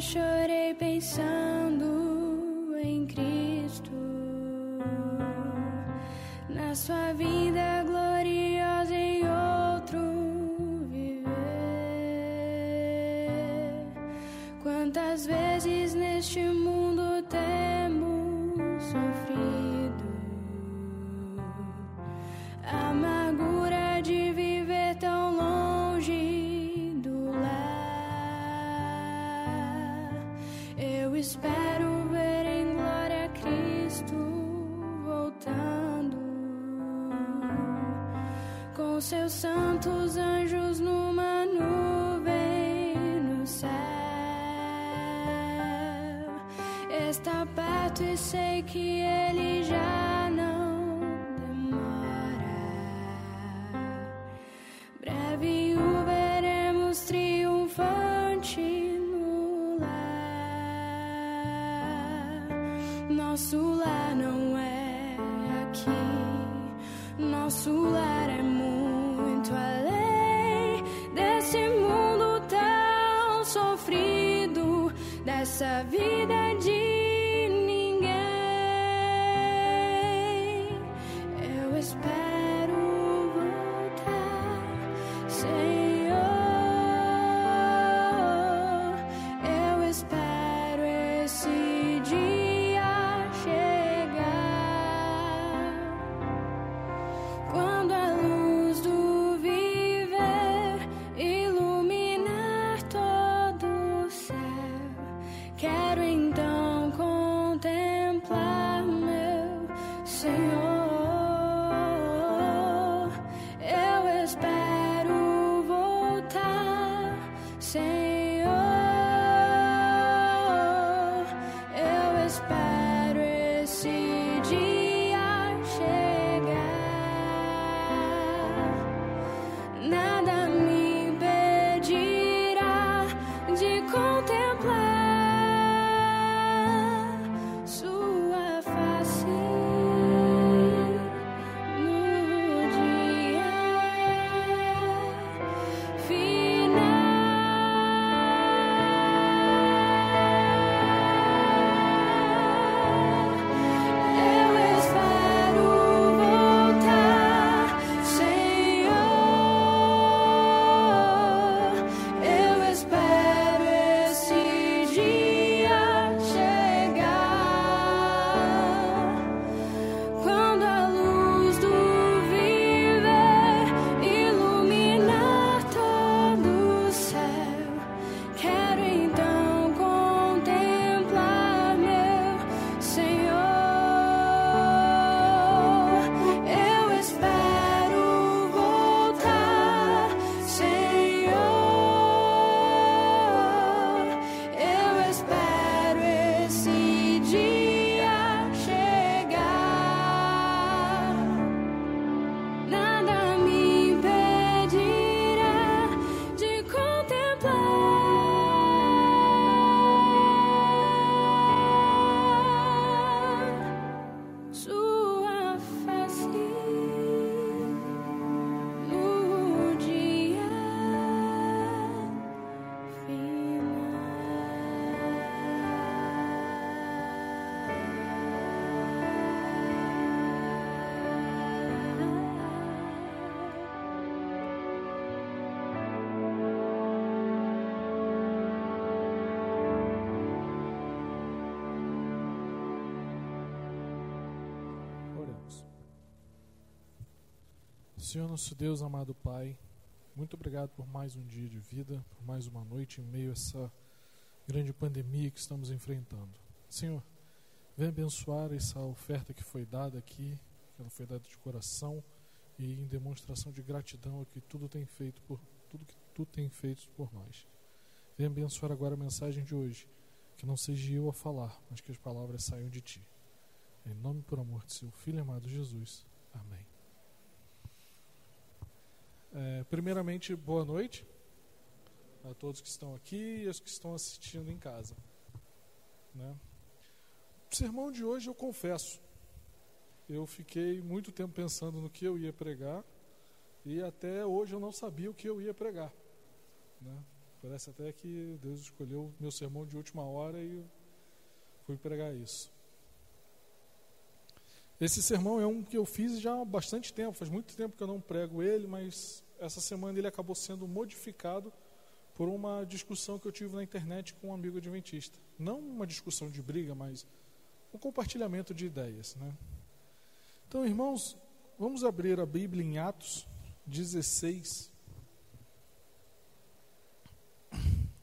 Chorei pensando em Cristo, na sua vida com seus santos anjos numa nuvem no céu. Está perto e sei que ele já Senhor nosso Deus, amado Pai, muito obrigado por mais um dia de vida, por mais uma noite em meio a essa grande pandemia que estamos enfrentando. Senhor, vem abençoar essa oferta que foi dada aqui, que ela foi dada de coração e em demonstração de gratidão a que tudo tem feito por tudo que tu tem feito por nós. Vem abençoar agora a mensagem de hoje, que não seja eu a falar, mas que as palavras saiam de ti. Em nome por amor de seu Filho amado Jesus. Amém. É, primeiramente, boa noite a todos que estão aqui e aos que estão assistindo em casa. Né? O sermão de hoje, eu confesso, eu fiquei muito tempo pensando no que eu ia pregar e até hoje eu não sabia o que eu ia pregar. Né? Parece até que Deus escolheu meu sermão de última hora e fui pregar isso. Esse sermão é um que eu fiz já há bastante tempo, faz muito tempo que eu não prego ele, mas essa semana ele acabou sendo modificado por uma discussão que eu tive na internet com um amigo adventista. Não uma discussão de briga, mas um compartilhamento de ideias. Né? Então, irmãos, vamos abrir a Bíblia em Atos 16,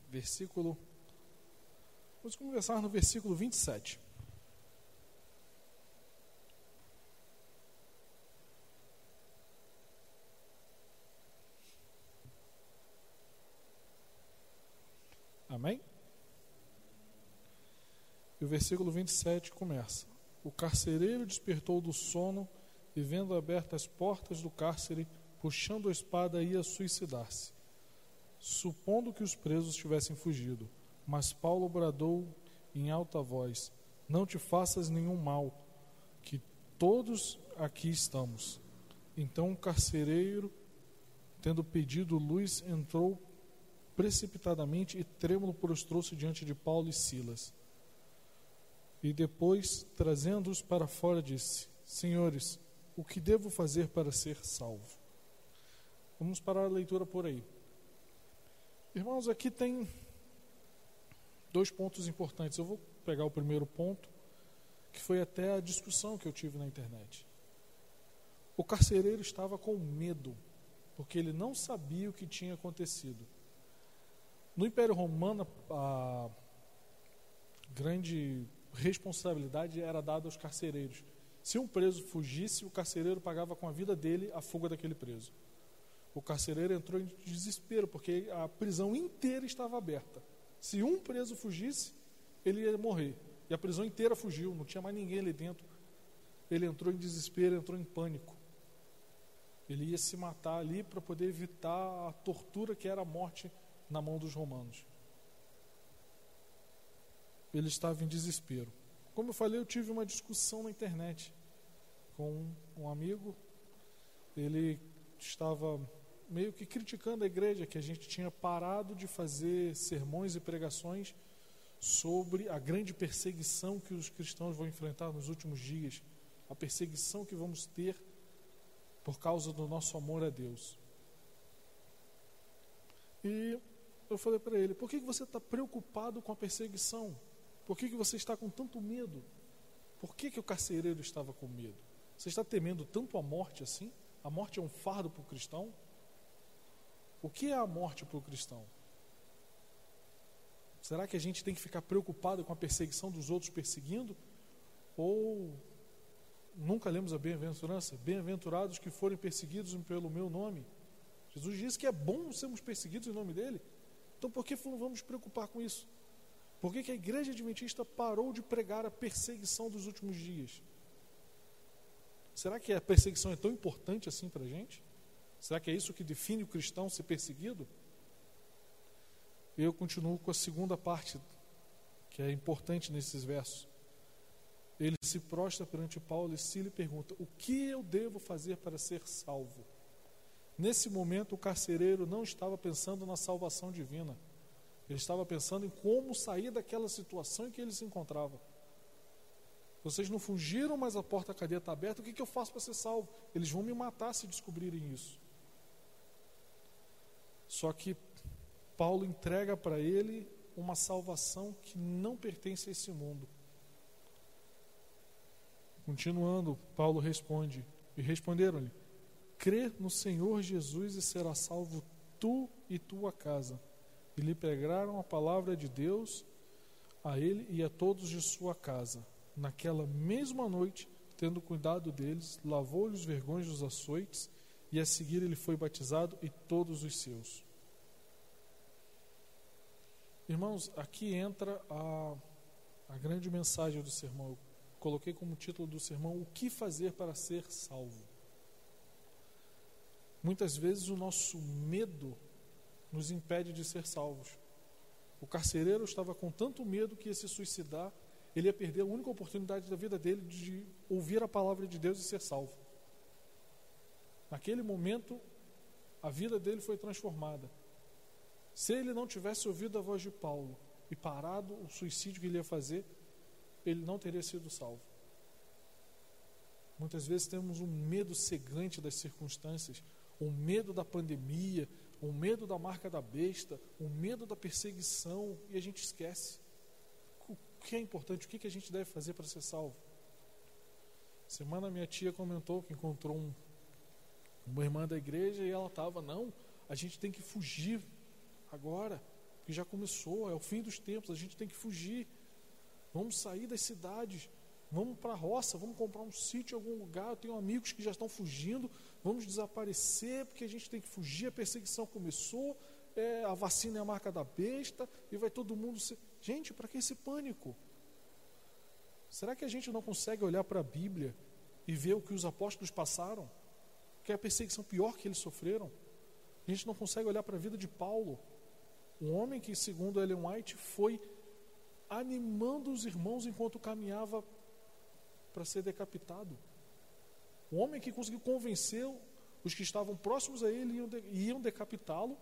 versículo. Vamos conversar no versículo 27. Amém? E o versículo 27 começa: O carcereiro despertou do sono e, vendo abertas as portas do cárcere, puxando a espada, ia suicidar-se, supondo que os presos tivessem fugido. Mas Paulo bradou em alta voz: Não te faças nenhum mal, que todos aqui estamos. Então o carcereiro, tendo pedido luz, entrou precipitadamente e trêmulo prostrou-se diante de Paulo e Silas. E depois, trazendo-os para fora, disse: Senhores, o que devo fazer para ser salvo? Vamos parar a leitura por aí. Irmãos, aqui tem dois pontos importantes. Eu vou pegar o primeiro ponto, que foi até a discussão que eu tive na internet. O carcereiro estava com medo, porque ele não sabia o que tinha acontecido. No Império Romano, a grande responsabilidade era dada aos carcereiros. Se um preso fugisse, o carcereiro pagava com a vida dele a fuga daquele preso. O carcereiro entrou em desespero, porque a prisão inteira estava aberta. Se um preso fugisse, ele ia morrer. E a prisão inteira fugiu, não tinha mais ninguém ali dentro. Ele entrou em desespero, entrou em pânico. Ele ia se matar ali para poder evitar a tortura que era a morte na mão dos romanos. Ele estava em desespero. Como eu falei, eu tive uma discussão na internet com um amigo. Ele estava meio que criticando a igreja, que a gente tinha parado de fazer sermões e pregações sobre a grande perseguição que os cristãos vão enfrentar nos últimos dias, a perseguição que vamos ter por causa do nosso amor a Deus. E eu falei para ele: por que você está preocupado com a perseguição? Por que, que você está com tanto medo? Por que, que o carcereiro estava com medo? Você está temendo tanto a morte assim? A morte é um fardo para o cristão? O que é a morte para o cristão? Será que a gente tem que ficar preocupado com a perseguição dos outros perseguindo? Ou nunca lemos a bem-aventurança? Bem-aventurados que forem perseguidos pelo meu nome. Jesus disse que é bom sermos perseguidos em nome dele. Então por que não vamos preocupar com isso? Por que, que a igreja adventista parou de pregar a perseguição dos últimos dias? Será que a perseguição é tão importante assim para a gente? Será que é isso que define o cristão ser perseguido? Eu continuo com a segunda parte, que é importante nesses versos. Ele se prostra perante Paulo e Sila e pergunta: O que eu devo fazer para ser salvo? Nesse momento, o carcereiro não estava pensando na salvação divina. Ele estava pensando em como sair daquela situação em que ele se encontrava. Vocês não fugiram, mas a porta da cadeia está aberta. O que, que eu faço para ser salvo? Eles vão me matar se descobrirem isso. Só que Paulo entrega para ele uma salvação que não pertence a esse mundo. Continuando, Paulo responde: E responderam-lhe: crê no Senhor Jesus e será salvo tu e tua casa. E lhe pregaram a palavra de Deus a ele e a todos de sua casa. Naquela mesma noite, tendo cuidado deles, lavou-lhe os vergões dos açoites, e a seguir ele foi batizado e todos os seus. Irmãos, aqui entra a, a grande mensagem do sermão. Eu coloquei como título do sermão: O que fazer para ser salvo? Muitas vezes o nosso medo nos impede de ser salvos. O carcereiro estava com tanto medo que ia se suicidar, ele ia perder a única oportunidade da vida dele de ouvir a palavra de Deus e ser salvo. Naquele momento, a vida dele foi transformada. Se ele não tivesse ouvido a voz de Paulo e parado o suicídio que ele ia fazer, ele não teria sido salvo. Muitas vezes temos um medo cegante das circunstâncias, o medo da pandemia, o medo da marca da besta, o medo da perseguição, e a gente esquece. O que é importante, o que a gente deve fazer para ser salvo? Semana minha tia comentou que encontrou um, uma irmã da igreja e ela estava, não, a gente tem que fugir agora, que já começou, é o fim dos tempos, a gente tem que fugir. Vamos sair das cidades, vamos para a roça, vamos comprar um sítio em algum lugar. Eu tenho amigos que já estão fugindo, vamos desaparecer porque a gente tem que fugir. A perseguição começou, é, a vacina é a marca da besta e vai todo mundo. Se... Gente, para que esse pânico? Será que a gente não consegue olhar para a Bíblia e ver o que os apóstolos passaram? Que é a perseguição pior que eles sofreram? A gente não consegue olhar para a vida de Paulo, um homem que, segundo Ellen White, foi animando os irmãos enquanto caminhava para ser decapitado. Um homem que conseguiu convencer os que estavam próximos a ele e iam decapitá-lo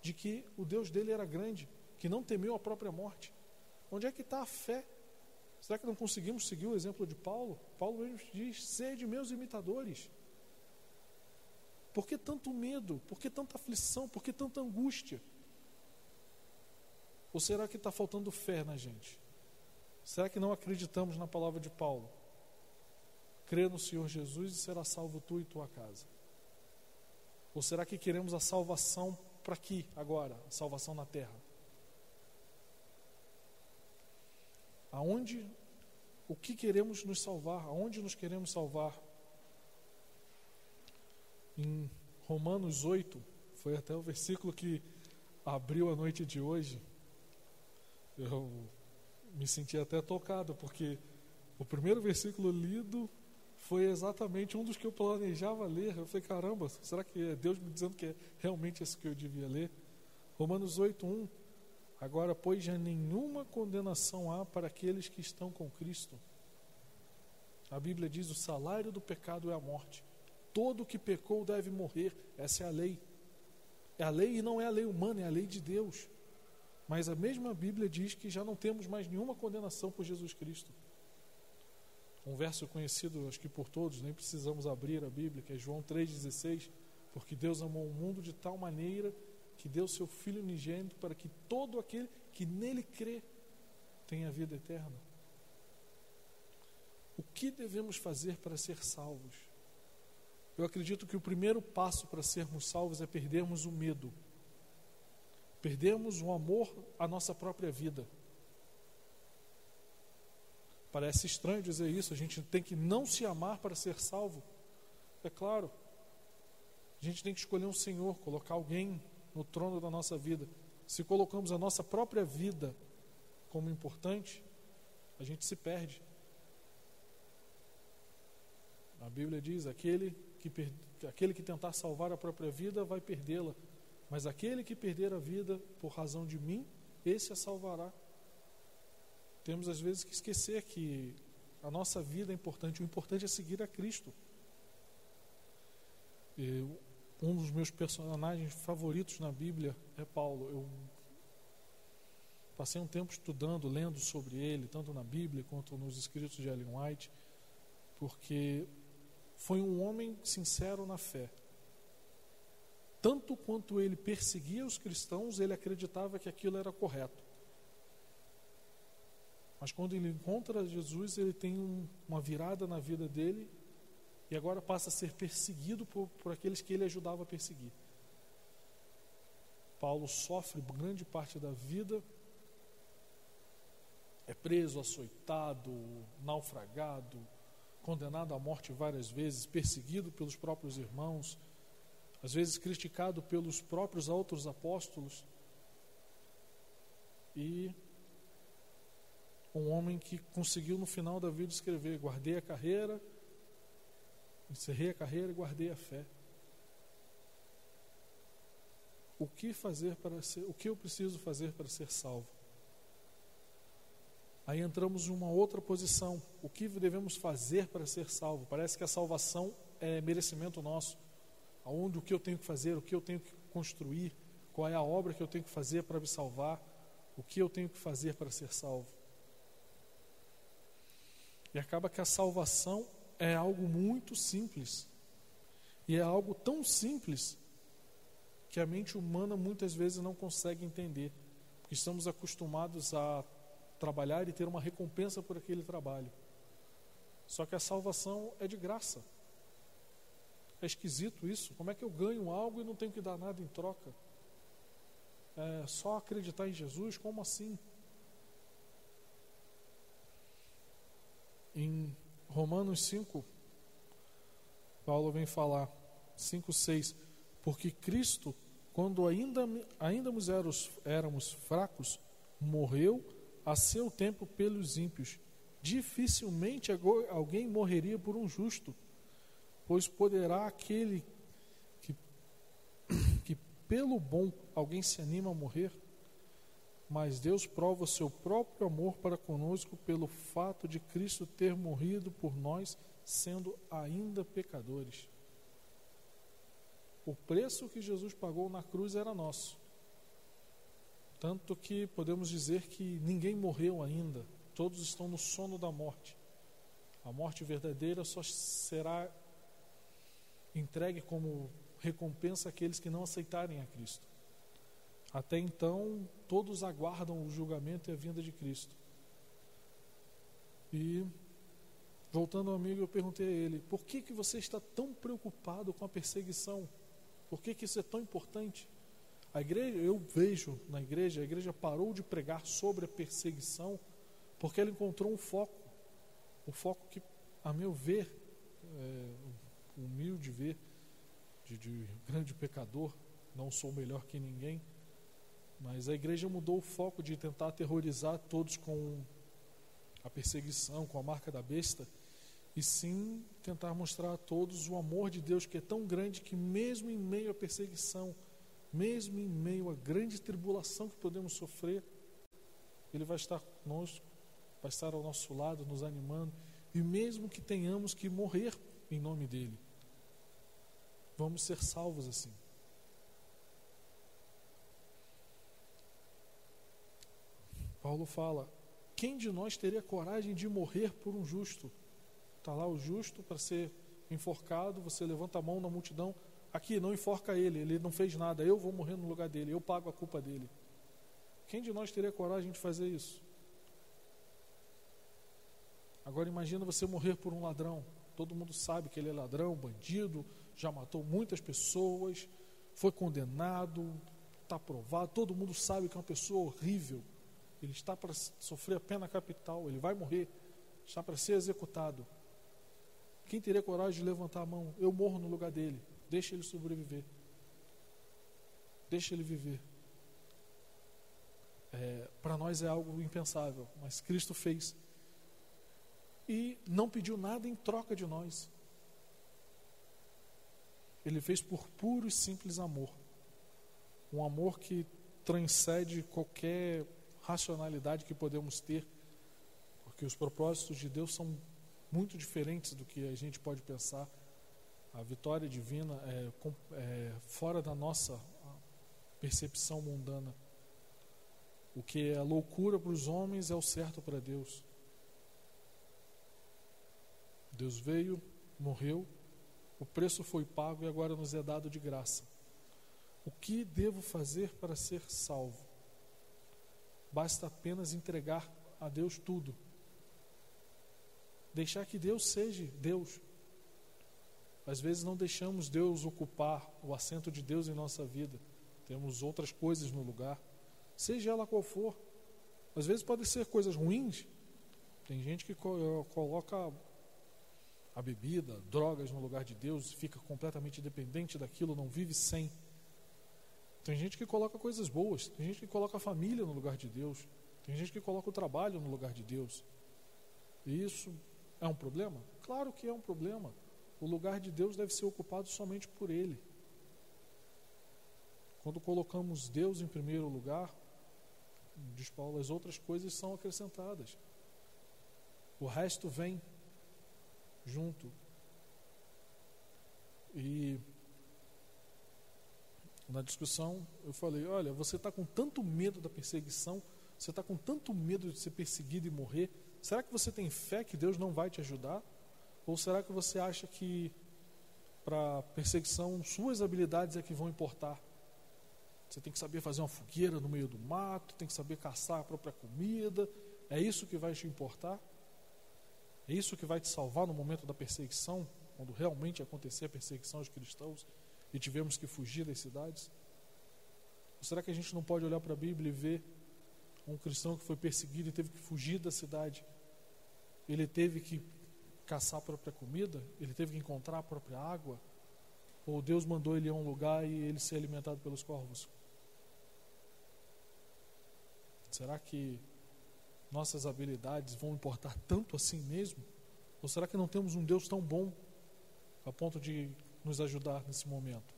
de que o Deus dele era grande, que não temeu a própria morte. Onde é que está a fé? Será que não conseguimos seguir o exemplo de Paulo? Paulo mesmo diz: sede meus imitadores. Por que tanto medo? Por que tanta aflição? Por que tanta angústia? Ou será que está faltando fé na gente? Será que não acreditamos na palavra de Paulo? Crê no Senhor Jesus e será salvo tu e tua casa. Ou será que queremos a salvação para aqui, agora, a salvação na terra? Aonde, o que queremos nos salvar? Aonde nos queremos salvar? Em Romanos 8, foi até o versículo que abriu a noite de hoje. Eu me senti até tocado, porque o primeiro versículo lido foi exatamente um dos que eu planejava ler. Eu falei, caramba, será que é Deus me dizendo que é realmente esse que eu devia ler? Romanos 8:1 Agora, pois, já nenhuma condenação há para aqueles que estão com Cristo. A Bíblia diz: o salário do pecado é a morte. Todo que pecou deve morrer. Essa é a lei. É a lei e não é a lei humana, é a lei de Deus. Mas a mesma Bíblia diz que já não temos mais nenhuma condenação por Jesus Cristo. Um verso conhecido, acho que por todos, nem precisamos abrir a Bíblia, que é João 3,16. Porque Deus amou o mundo de tal maneira que deu seu Filho unigênito para que todo aquele que nele crê tenha vida eterna. O que devemos fazer para ser salvos? Eu acredito que o primeiro passo para sermos salvos é perdermos o medo Perdemos o amor à nossa própria vida. Parece estranho dizer isso, a gente tem que não se amar para ser salvo. É claro, a gente tem que escolher um Senhor, colocar alguém no trono da nossa vida. Se colocamos a nossa própria vida como importante, a gente se perde. A Bíblia diz: aquele que, aquele que tentar salvar a própria vida vai perdê-la. Mas aquele que perder a vida por razão de mim, esse a salvará. Temos às vezes que esquecer que a nossa vida é importante, o importante é seguir a Cristo. Um dos meus personagens favoritos na Bíblia é Paulo. Eu passei um tempo estudando, lendo sobre ele, tanto na Bíblia quanto nos escritos de Ellen White, porque foi um homem sincero na fé tanto quanto ele perseguia os cristãos, ele acreditava que aquilo era correto. Mas quando ele encontra Jesus, ele tem um, uma virada na vida dele e agora passa a ser perseguido por, por aqueles que ele ajudava a perseguir. Paulo sofre grande parte da vida, é preso, açoitado, naufragado, condenado à morte várias vezes, perseguido pelos próprios irmãos às vezes criticado pelos próprios outros apóstolos, e um homem que conseguiu no final da vida escrever: guardei a carreira, encerrei a carreira e guardei a fé. O que fazer para ser, o que eu preciso fazer para ser salvo? Aí entramos em uma outra posição. O que devemos fazer para ser salvo? Parece que a salvação é merecimento nosso aonde o que eu tenho que fazer, o que eu tenho que construir, qual é a obra que eu tenho que fazer para me salvar, o que eu tenho que fazer para ser salvo. E acaba que a salvação é algo muito simples. E é algo tão simples que a mente humana muitas vezes não consegue entender. Estamos acostumados a trabalhar e ter uma recompensa por aquele trabalho. Só que a salvação é de graça. É esquisito isso. Como é que eu ganho algo e não tenho que dar nada em troca? É só acreditar em Jesus? Como assim? Em Romanos 5, Paulo vem falar, 5, 6, porque Cristo, quando ainda, ainda éramos, éramos fracos, morreu a seu tempo pelos ímpios. Dificilmente alguém morreria por um justo, pois poderá aquele que, que pelo bom alguém se anima a morrer? Mas Deus prova o seu próprio amor para conosco pelo fato de Cristo ter morrido por nós, sendo ainda pecadores. O preço que Jesus pagou na cruz era nosso. Tanto que podemos dizer que ninguém morreu ainda, todos estão no sono da morte. A morte verdadeira só será entregue como recompensa àqueles que não aceitarem a Cristo. Até então, todos aguardam o julgamento e a vinda de Cristo. E, voltando ao amigo, eu perguntei a ele: por que, que você está tão preocupado com a perseguição? Por que, que isso é tão importante? A igreja, eu vejo na igreja, a igreja parou de pregar sobre a perseguição porque ela encontrou um foco, um foco que, a meu ver, é, humilde ver, de, de grande pecador, não sou melhor que ninguém, mas a igreja mudou o foco de tentar aterrorizar todos com a perseguição, com a marca da besta, e sim tentar mostrar a todos o amor de Deus que é tão grande que, mesmo em meio à perseguição, mesmo em meio à grande tribulação que podemos sofrer, Ele vai estar conosco, vai estar ao nosso lado, nos animando, e mesmo que tenhamos que morrer em nome dEle, vamos ser salvos assim. Paulo fala: quem de nós teria coragem de morrer por um justo? Está lá o justo para ser enforcado, você levanta a mão na multidão, aqui, não enforca ele, ele não fez nada, eu vou morrer no lugar dele, eu pago a culpa dele. Quem de nós teria coragem de fazer isso? Agora imagina você morrer por um ladrão. Todo mundo sabe que ele é ladrão, bandido, já matou muitas pessoas, foi condenado, está provado, todo mundo sabe que é uma pessoa horrível. Ele está para sofrer a pena capital, ele vai morrer, está para ser executado. Quem teria coragem de levantar a mão? Eu morro no lugar dele. Deixa ele sobreviver. Deixa ele viver. É, para nós é algo impensável, mas Cristo fez. E não pediu nada em troca de nós. Ele fez por puro e simples amor. Um amor que transcende qualquer racionalidade que podemos ter, porque os propósitos de Deus são muito diferentes do que a gente pode pensar. A vitória divina é, é fora da nossa percepção mundana. O que é loucura para os homens é o certo para Deus. Deus veio, morreu, o preço foi pago e agora nos é dado de graça. O que devo fazer para ser salvo? Basta apenas entregar a Deus tudo. Deixar que Deus seja Deus. Às vezes não deixamos Deus ocupar o assento de Deus em nossa vida. Temos outras coisas no lugar, seja ela qual for. Às vezes podem ser coisas ruins. Tem gente que coloca a bebida, drogas no lugar de Deus, fica completamente dependente daquilo, não vive sem. Tem gente que coloca coisas boas, tem gente que coloca a família no lugar de Deus, tem gente que coloca o trabalho no lugar de Deus. E isso é um problema? Claro que é um problema. O lugar de Deus deve ser ocupado somente por Ele. Quando colocamos Deus em primeiro lugar, diz Paulo, as outras coisas são acrescentadas. O resto vem junto. E Na discussão, eu falei: olha, você está com tanto medo da perseguição, você está com tanto medo de ser perseguido e morrer, será que você tem fé que Deus não vai te ajudar? Ou será que você acha que para perseguição suas habilidades é que vão importar? Você tem que saber fazer uma fogueira no meio do mato, tem que saber caçar a própria comida. É isso que vai te importar? É isso que vai te salvar no momento da perseguição, quando realmente acontecer a perseguição aos cristãos e tivemos que fugir das cidades? Ou será que a gente não pode olhar para a Bíblia e ver um cristão que foi perseguido e teve que fugir da cidade? Ele teve que caçar a própria comida? Ele teve que encontrar a própria água? Ou Deus mandou ele a um lugar e ele ser alimentado pelos corvos? Será que nossas habilidades vão importar tanto assim mesmo? Ou será que não temos um Deus tão bom a ponto de nos ajudar nesse momento?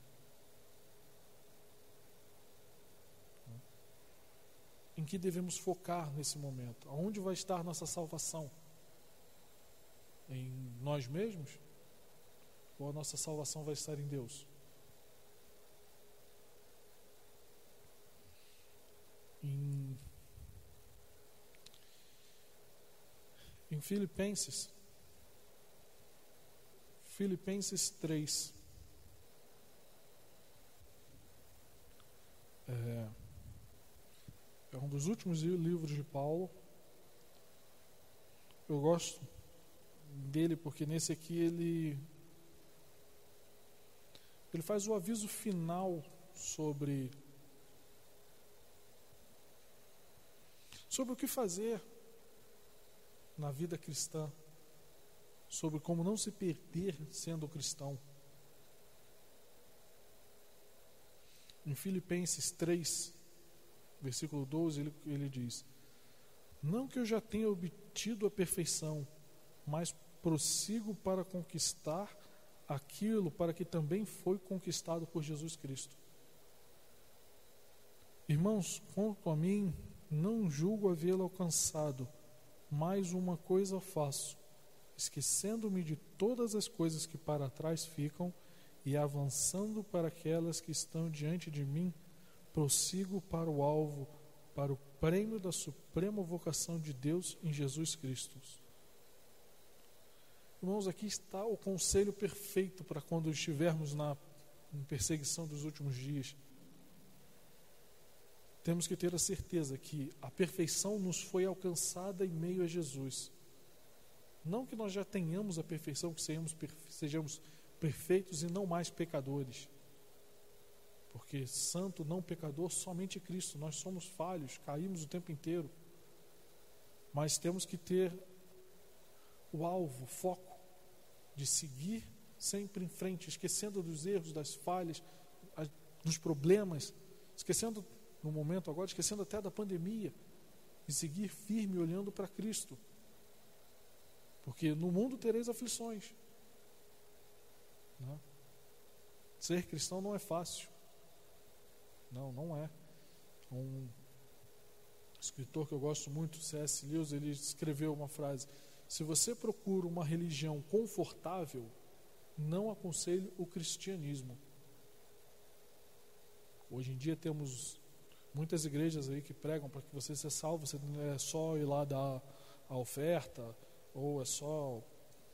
Em que devemos focar nesse momento? Aonde vai estar nossa salvação? em nós mesmos? Ou a nossa salvação vai estar em Deus? Em, em Filipenses, Filipenses 3. É, é um dos últimos livros de Paulo. Eu gosto dele, porque nesse aqui ele ele faz o aviso final sobre sobre o que fazer na vida cristã, sobre como não se perder sendo cristão. Em Filipenses 3, versículo 12, ele, ele diz: Não que eu já tenha obtido a perfeição, mas prossigo para conquistar aquilo para que também foi conquistado por Jesus Cristo. Irmãos, quanto a mim, não julgo havê-lo alcançado, mas uma coisa faço, esquecendo-me de todas as coisas que para trás ficam e avançando para aquelas que estão diante de mim, prossigo para o alvo, para o prêmio da suprema vocação de Deus em Jesus Cristo. Irmãos, aqui está o conselho perfeito para quando estivermos na perseguição dos últimos dias. Temos que ter a certeza que a perfeição nos foi alcançada em meio a Jesus. Não que nós já tenhamos a perfeição, que sejamos, sejamos perfeitos e não mais pecadores. Porque santo, não pecador, somente Cristo. Nós somos falhos, caímos o tempo inteiro. Mas temos que ter o alvo, o foco de seguir sempre em frente, esquecendo dos erros, das falhas, dos problemas, esquecendo no momento agora, esquecendo até da pandemia, e seguir firme olhando para Cristo. Porque no mundo tereis aflições. Não. Né? Ser cristão não é fácil. Não, não é. Um escritor que eu gosto muito, C.S. Lewis, ele escreveu uma frase: se você procura uma religião confortável, não aconselho o cristianismo. Hoje em dia temos muitas igrejas aí que pregam para que você seja salvo, você é só ir lá dar a oferta, ou é só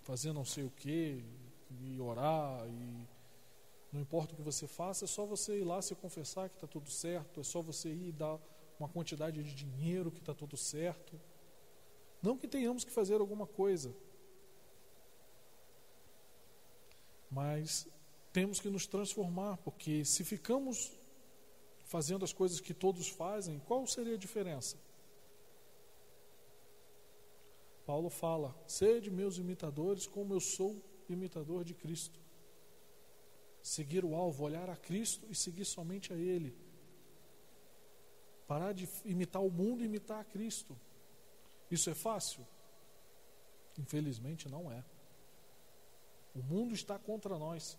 fazer não sei o que, e orar, e não importa o que você faça, é só você ir lá se confessar que está tudo certo, é só você ir dar uma quantidade de dinheiro que está tudo certo. Não que tenhamos que fazer alguma coisa, mas temos que nos transformar, porque se ficamos fazendo as coisas que todos fazem, qual seria a diferença? Paulo fala: sede meus imitadores, como eu sou imitador de Cristo. Seguir o alvo, olhar a Cristo e seguir somente a Ele. Parar de imitar o mundo e imitar a Cristo. Isso é fácil? Infelizmente não é. O mundo está contra nós.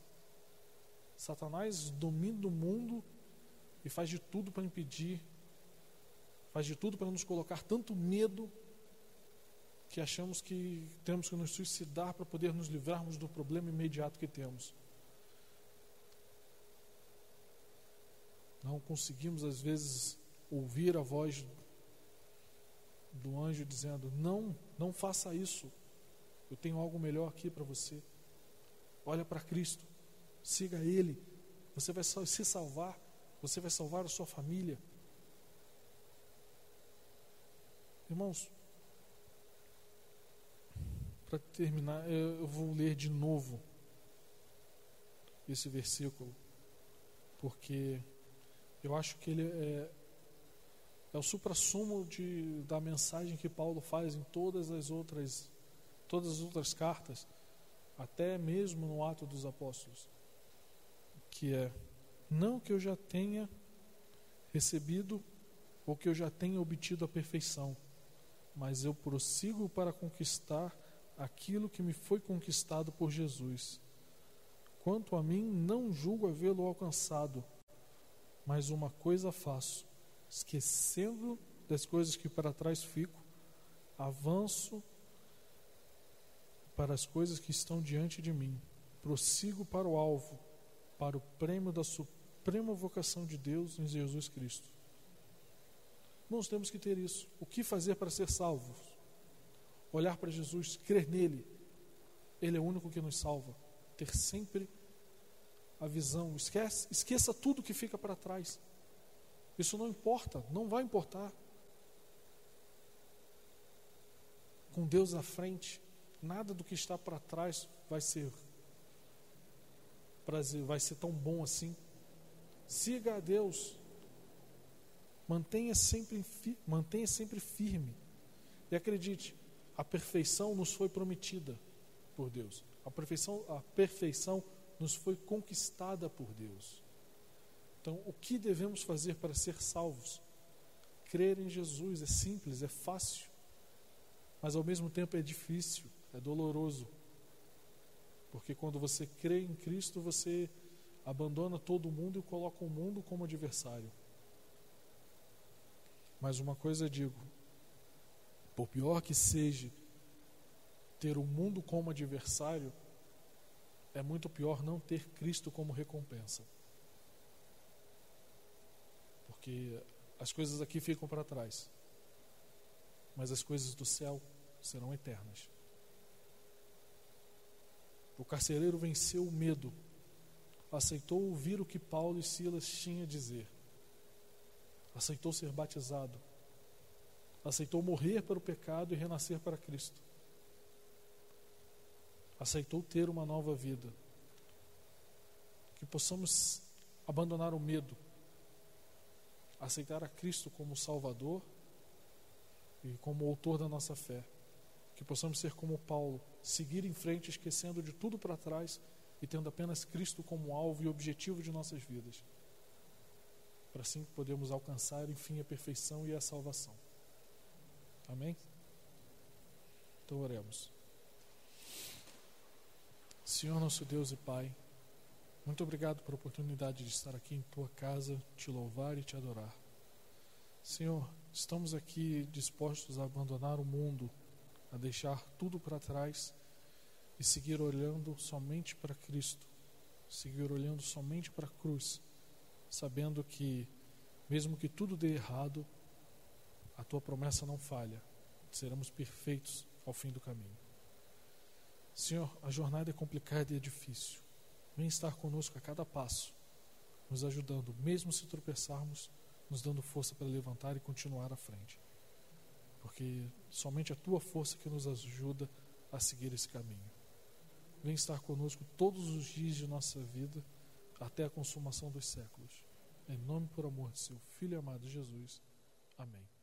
Satanás domina o mundo e faz de tudo para impedir, faz de tudo para nos colocar tanto medo que achamos que temos que nos suicidar para poder nos livrarmos do problema imediato que temos. Não conseguimos, às vezes, ouvir a voz do anjo dizendo: Não, não faça isso. Eu tenho algo melhor aqui para você. Olha para Cristo, siga Ele. Você vai se salvar, você vai salvar a sua família. Irmãos, para terminar, eu vou ler de novo esse versículo, porque eu acho que ele é, é o suprassumo de, da mensagem que Paulo faz em todas as outras todas as outras cartas, até mesmo no Ato dos Apóstolos, que é não que eu já tenha recebido ou que eu já tenha obtido a perfeição, mas eu prossigo para conquistar aquilo que me foi conquistado por Jesus. Quanto a mim, não julgo havê-lo alcançado, mas uma coisa faço, esquecendo das coisas que para trás fico, avanço para as coisas que estão diante de mim, prossigo para o alvo, para o prêmio da suprema vocação de Deus em Jesus Cristo. Nós temos que ter isso. O que fazer para ser salvos? Olhar para Jesus, crer nele. Ele é o único que nos salva. Ter sempre a visão. Esquece, esqueça tudo que fica para trás. Isso não importa, não vai importar. Com Deus à frente, nada do que está para trás vai ser prazer, vai ser tão bom assim. Siga a Deus. Mantenha sempre, mantenha sempre firme. E acredite, a perfeição nos foi prometida por Deus. A perfeição, a perfeição nos foi conquistada por Deus. Então, o que devemos fazer para ser salvos? Crer em Jesus é simples, é fácil, mas ao mesmo tempo é difícil, é doloroso. Porque quando você crê em Cristo, você abandona todo mundo e coloca o mundo como adversário. Mas uma coisa digo: por pior que seja ter o mundo como adversário, é muito pior não ter Cristo como recompensa. Porque as coisas aqui ficam para trás, mas as coisas do céu serão eternas. O carcereiro venceu o medo, aceitou ouvir o que Paulo e Silas tinham a dizer, aceitou ser batizado, aceitou morrer para o pecado e renascer para Cristo aceitou ter uma nova vida. Que possamos abandonar o medo, aceitar a Cristo como Salvador e como autor da nossa fé. Que possamos ser como Paulo, seguir em frente, esquecendo de tudo para trás e tendo apenas Cristo como alvo e objetivo de nossas vidas. Para assim podermos alcançar, enfim, a perfeição e a salvação. Amém? Então oremos. Senhor nosso Deus e Pai, muito obrigado pela oportunidade de estar aqui em tua casa, te louvar e te adorar. Senhor, estamos aqui dispostos a abandonar o mundo, a deixar tudo para trás e seguir olhando somente para Cristo, seguir olhando somente para a cruz, sabendo que, mesmo que tudo dê errado, a tua promessa não falha, seremos perfeitos ao fim do caminho. Senhor, a jornada é complicada e é difícil. Vem estar conosco a cada passo, nos ajudando, mesmo se tropeçarmos, nos dando força para levantar e continuar à frente. Porque somente a tua força que nos ajuda a seguir esse caminho. Vem estar conosco todos os dias de nossa vida, até a consumação dos séculos. Em nome por amor de seu Filho amado Jesus. Amém.